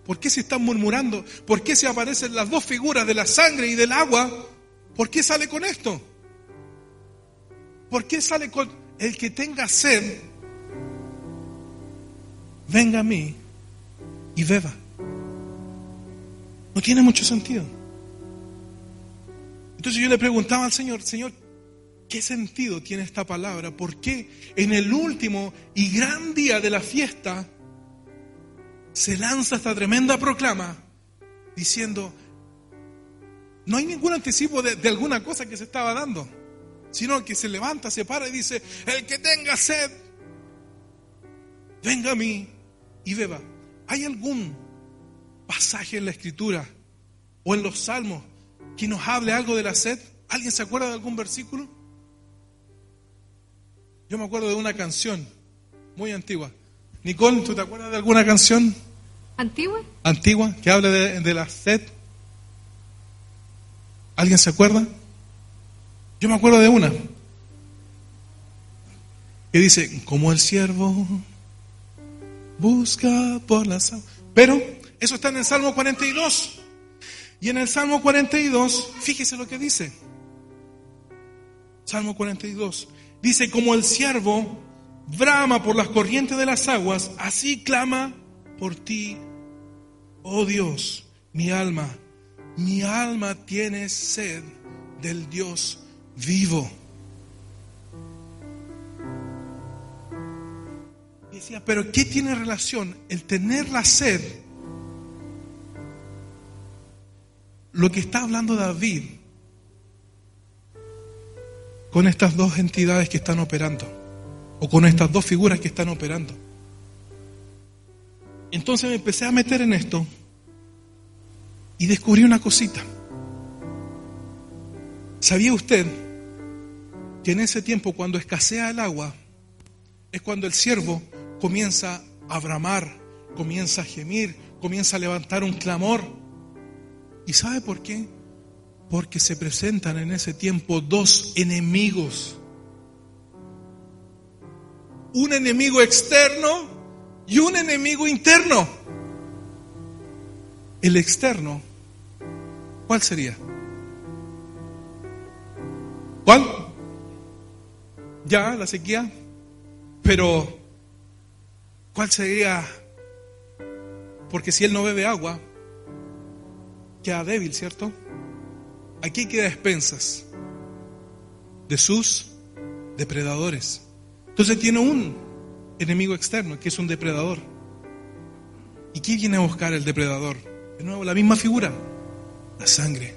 ¿Por qué se están murmurando? ¿Por qué se aparecen las dos figuras de la sangre y del agua? ¿Por qué sale con esto? ¿Por qué sale con el que tenga sed? Venga a mí y beba. No tiene mucho sentido. Entonces yo le preguntaba al Señor, Señor, ¿qué sentido tiene esta palabra? ¿Por qué en el último y gran día de la fiesta se lanza esta tremenda proclama diciendo, no hay ningún anticipo de, de, alguna cosa que se estaba dando, sino que se levanta, se para y dice, el que tenga sed, venga a mí y beba. ¿Hay algún pasaje en la escritura o en los salmos que nos hable algo de la sed? ¿Alguien se acuerda de algún versículo? Yo me acuerdo de una canción muy antigua. Nicole, ¿tú te acuerdas de alguna canción? ¿Antigua? Antigua, que hable de, de la sed. ¿Alguien se acuerda? Yo me acuerdo de una. Que dice, como el siervo busca por las aguas. Pero eso está en el Salmo 42. Y en el Salmo 42, fíjese lo que dice. Salmo 42. Dice, como el siervo brama por las corrientes de las aguas, así clama por ti, oh Dios, mi alma. Mi alma tiene sed del Dios vivo. Decía, pero ¿qué tiene relación el tener la sed? Lo que está hablando David con estas dos entidades que están operando, o con estas dos figuras que están operando. Entonces me empecé a meter en esto y descubrí una cosita. ¿Sabía usted que en ese tiempo, cuando escasea el agua, es cuando el siervo comienza a bramar, comienza a gemir, comienza a levantar un clamor? ¿Y sabe por qué? Porque se presentan en ese tiempo dos enemigos. Un enemigo externo y un enemigo interno. El externo, ¿cuál sería? ¿Cuál? Ya, la sequía. Pero, ¿cuál sería? Porque si él no bebe agua, queda débil, ¿cierto? Aquí queda expensas de sus depredadores. Entonces tiene un enemigo externo, que es un depredador. ¿Y quién viene a buscar el depredador? De nuevo, la misma figura, la sangre.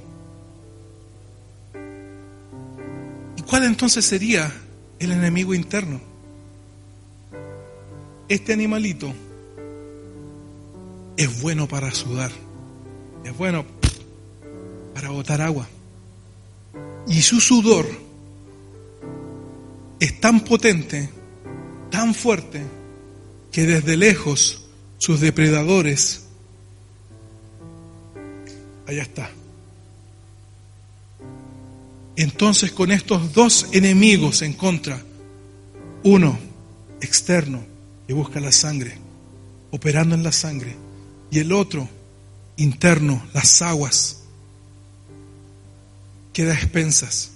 ¿Y cuál entonces sería el enemigo interno? Este animalito es bueno para sudar, es bueno para botar agua. Y su sudor es tan potente, tan fuerte, que desde lejos sus depredadores, allá está. Entonces con estos dos enemigos en contra, uno externo que busca la sangre, operando en la sangre, y el otro interno, las aguas, queda expensas.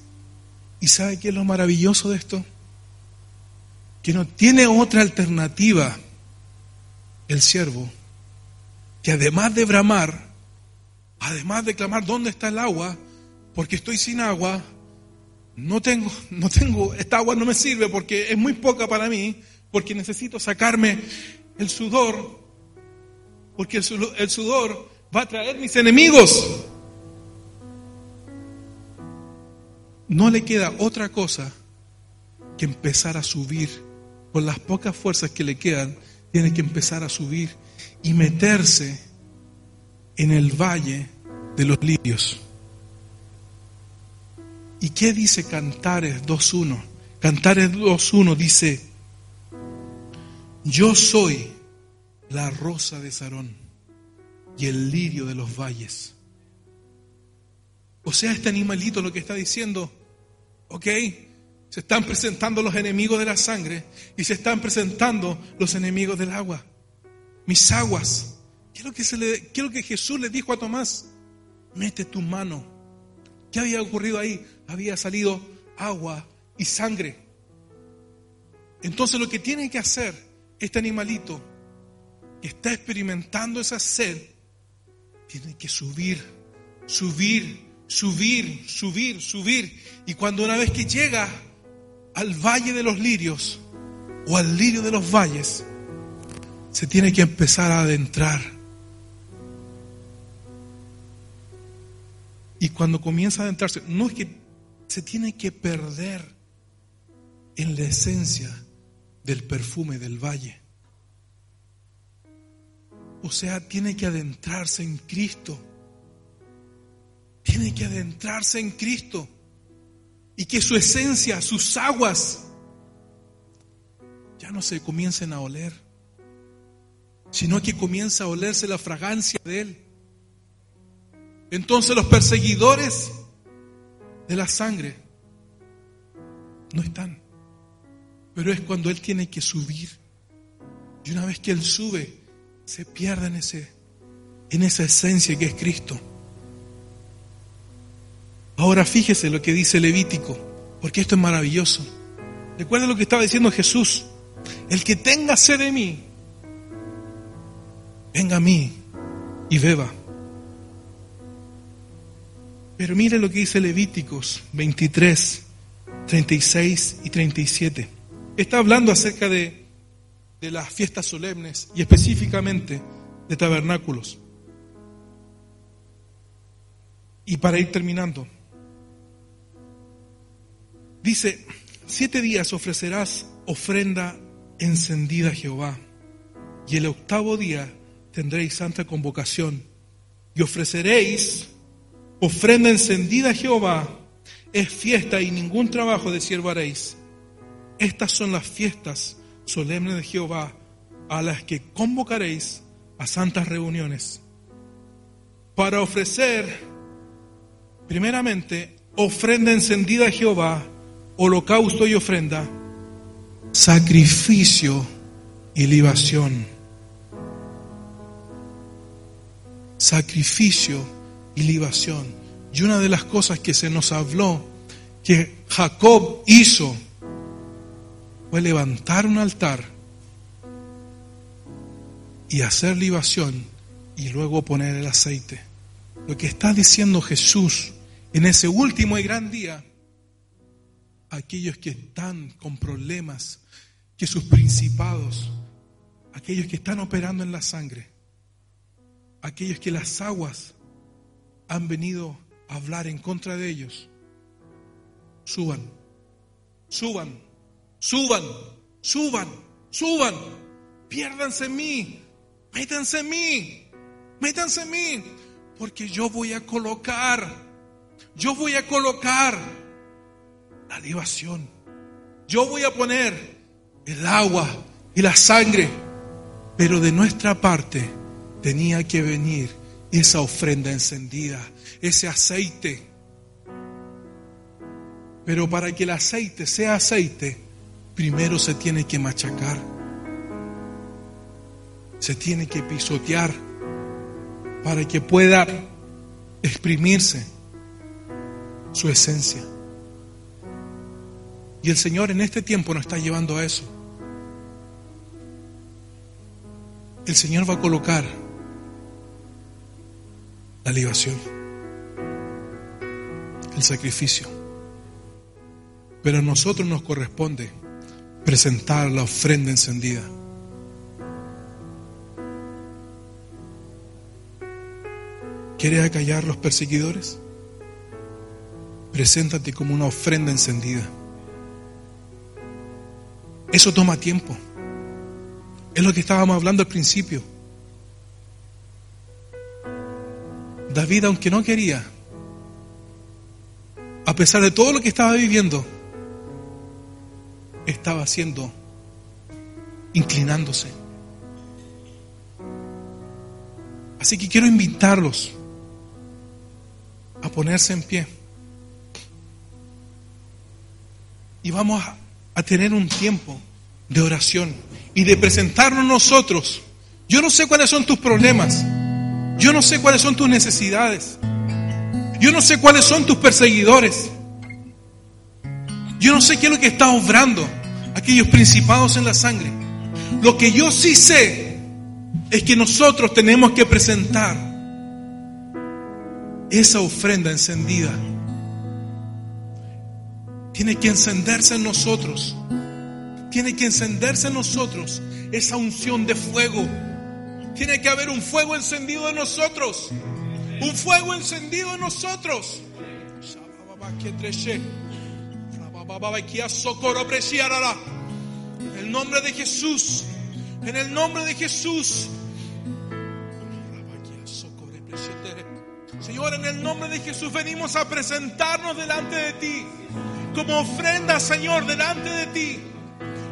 ¿Y sabe qué es lo maravilloso de esto? Que no tiene otra alternativa el siervo que además de bramar, además de clamar dónde está el agua, porque estoy sin agua, no tengo, no tengo, esta agua no me sirve porque es muy poca para mí, porque necesito sacarme el sudor, porque el sudor, va a traer mis enemigos. no le queda otra cosa que empezar a subir. Con las pocas fuerzas que le quedan, tiene que empezar a subir y meterse en el valle de los lirios. ¿Y qué dice Cantares 2.1? Cantares 2.1 dice, yo soy la rosa de Sarón. y el lirio de los valles. O sea, este animalito lo que está diciendo, ok, se están presentando los enemigos de la sangre y se están presentando los enemigos del agua. Mis aguas. ¿Qué es lo que, Jesús le dijo a Tomás? Mete tu mano. ¿Qué había ocurrido ahí? Había salido agua y sangre. Entonces lo que tiene que hacer este animalito que está experimentando esa sed, tiene que subir, subir, subir, subir, subir. Y cuando una vez que llega al valle de los lirios o al lirio de los valles, se tiene que empezar a adentrar. Y cuando comienza a adentrarse, no es que se tiene que perder en la esencia del perfume del valle. O sea, tiene que adentrarse en Cristo. Tiene que adentrarse en Cristo. Y que su esencia, sus aguas, ya no se comiencen a oler, sino que comienza a olerse la fragancia de Él. Entonces los perseguidores de la sangre no están. Pero es cuando Él tiene que subir. Y una vez que Él sube, se pierde en, ese, en esa esencia que es Cristo. Ahora fíjese lo que dice Levítico, porque esto es maravilloso. Recuerda lo que estaba diciendo Jesús. El que tenga sed de mí, venga a mí y beba. Pero mire lo que dice Levíticos 23, 36 y 37 está hablando acerca de, de las fiestas solemnes y específicamente de tabernáculos. Y para ir terminando, dice, siete días ofrecerás ofrenda encendida a Jehová, y el octavo día tendréis santa convocación, y ofreceréis ofrenda encendida a Jehová, es fiesta y ningún trabajo de siervo haréis estas son las fiestas solemnes de Jehová a las que convocaréis a santas reuniones para ofrecer, primeramente, ofrenda encendida a Jehová, holocausto y ofrenda, sacrificio y libación. Sacrificio y libación. Y una de las cosas que se nos habló que Jacob hizo fue levantar un altar y hacer libación y luego poner el aceite. Lo que está diciendo Jesús en ese último y gran día, aquellos que están con problemas, que sus principados, aquellos que están operando en la sangre, aquellos que las aguas han venido a hablar en contra de ellos, suban, suban Suban, suban, suban. Piérdanse en mí. Métanse en mí. Métanse en mí. Porque yo voy a colocar, yo voy a colocar la libación. Yo voy a poner el agua y la sangre. Pero de nuestra parte tenía que venir esa ofrenda encendida, ese aceite. Pero para que el aceite sea aceite, primero se tiene que machacar, se tiene que pisotear para que pueda exprimirse su esencia. Y el Señor en este tiempo nos está llevando a eso. El Señor va a colocar la libación, el sacrificio. Pero a nosotros nos corresponde presentar la ofrenda encendida. ¿Quieres acallar los perseguidores? Preséntate como una ofrenda encendida. Eso toma tiempo. Es lo que estábamos hablando al principio. David, aunque no quería, a pesar de todo lo que estaba viviendo, estaba haciendo, inclinándose. Así que quiero invitarlos a ponerse en pie. Y vamos a, tener un tiempo de oración y de presentarnos nosotros. Yo no sé cuáles son tus problemas. Yo no sé cuáles son tus necesidades. Yo no sé cuáles son tus perseguidores. Yo no sé qué es lo que está obrando aquellos principados en la sangre. Lo que yo sí sé es que nosotros tenemos que presentar esa ofrenda encendida. Tiene que encenderse en nosotros. Tiene que encenderse en nosotros esa unción de fuego. Tiene que haber un fuego encendido en nosotros. Un fuego encendido en nosotros. En el nombre de Jesús. En el nombre de Jesús. Señor, en el nombre de Jesús venimos a presentarnos delante de ti. Como ofrenda, Señor, delante de ti.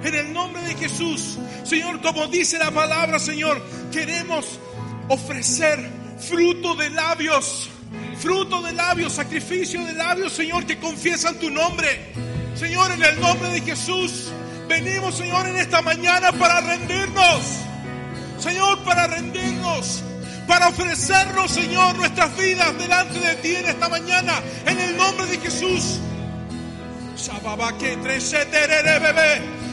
En el nombre de Jesús. Señor, como dice la palabra, Señor, queremos ofrecer fruto de labios. Fruto de labios, sacrificio de labios, Señor, que confiesan tu nombre. Señor, en el nombre de Jesús, venimos, Señor, en esta mañana para rendirnos. Señor, para rendirnos, para ofrecernos, Señor, nuestras vidas delante de ti en esta mañana, en el nombre de Jesús.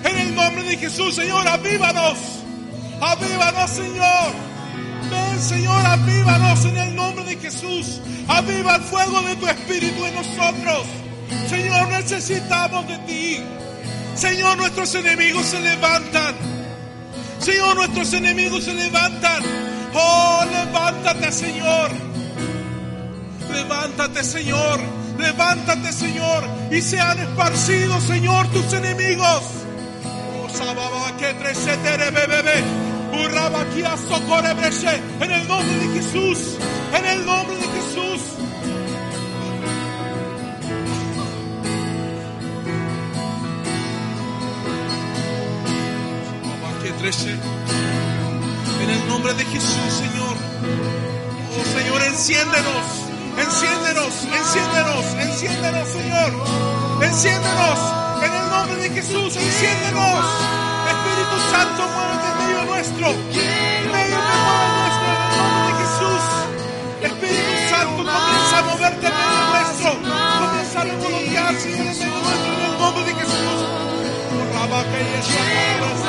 En el nombre de Jesús, Señor, avívanos. Avívanos, Señor. Ven, Señor, avívanos en el nombre de Jesús. Aviva el fuego de tu Espíritu en nosotros. Señor, necesitamos de ti. Señor, nuestros enemigos se levantan. Señor, nuestros enemigos se levantan. Oh, levántate, Señor. Levántate, Señor. Levántate, Señor. Y sean esparcidos, Señor, tus enemigos. Oh. En el nombre de Jesús. En el nombre de Jesús. En el nombre de Jesús, Señor. Oh Señor, enciéndenos, enciéndenos, enciéndenos, enciéndenos, Señor. Enciéndenos en el nombre de Jesús, enciéndenos. Espíritu Santo, muévete en medio nuestro. En medio nuestro, en el nombre de Jesús. Espíritu Santo, comienza a moverte en medio nuestro. Comienza a revolotear, Señor, en medio nuestro, en el nombre de Jesús. En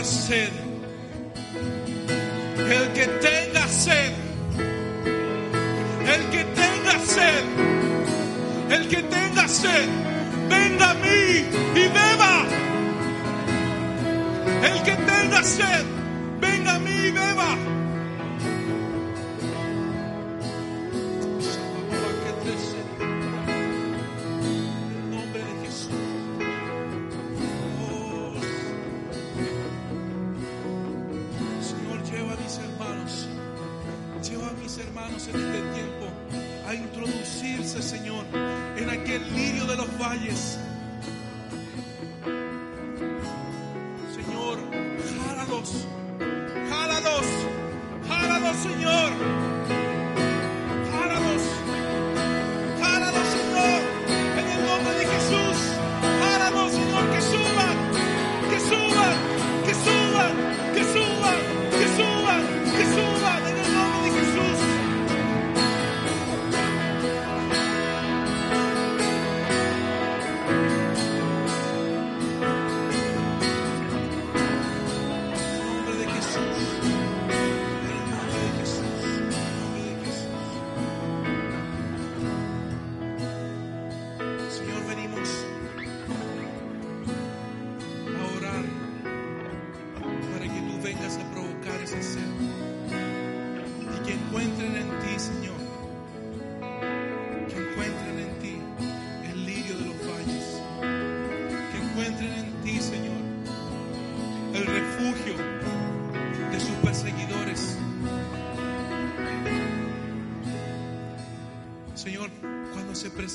hacer.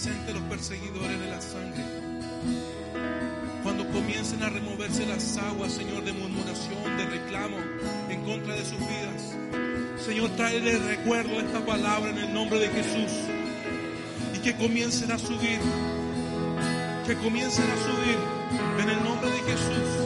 presente los perseguidores de la sangre. Cuando comiencen a removerse las aguas, Señor, de murmuración, de reclamo en contra de sus vidas. Señor, tráele recuerdo esta palabra en el nombre de Jesús. Y que comiencen a subir. Que comiencen a subir en el nombre de Jesús.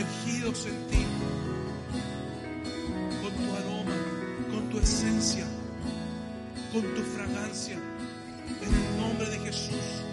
sumergidos en ti, con tu aroma, con tu esencia, con tu fragancia, en el nombre de Jesús.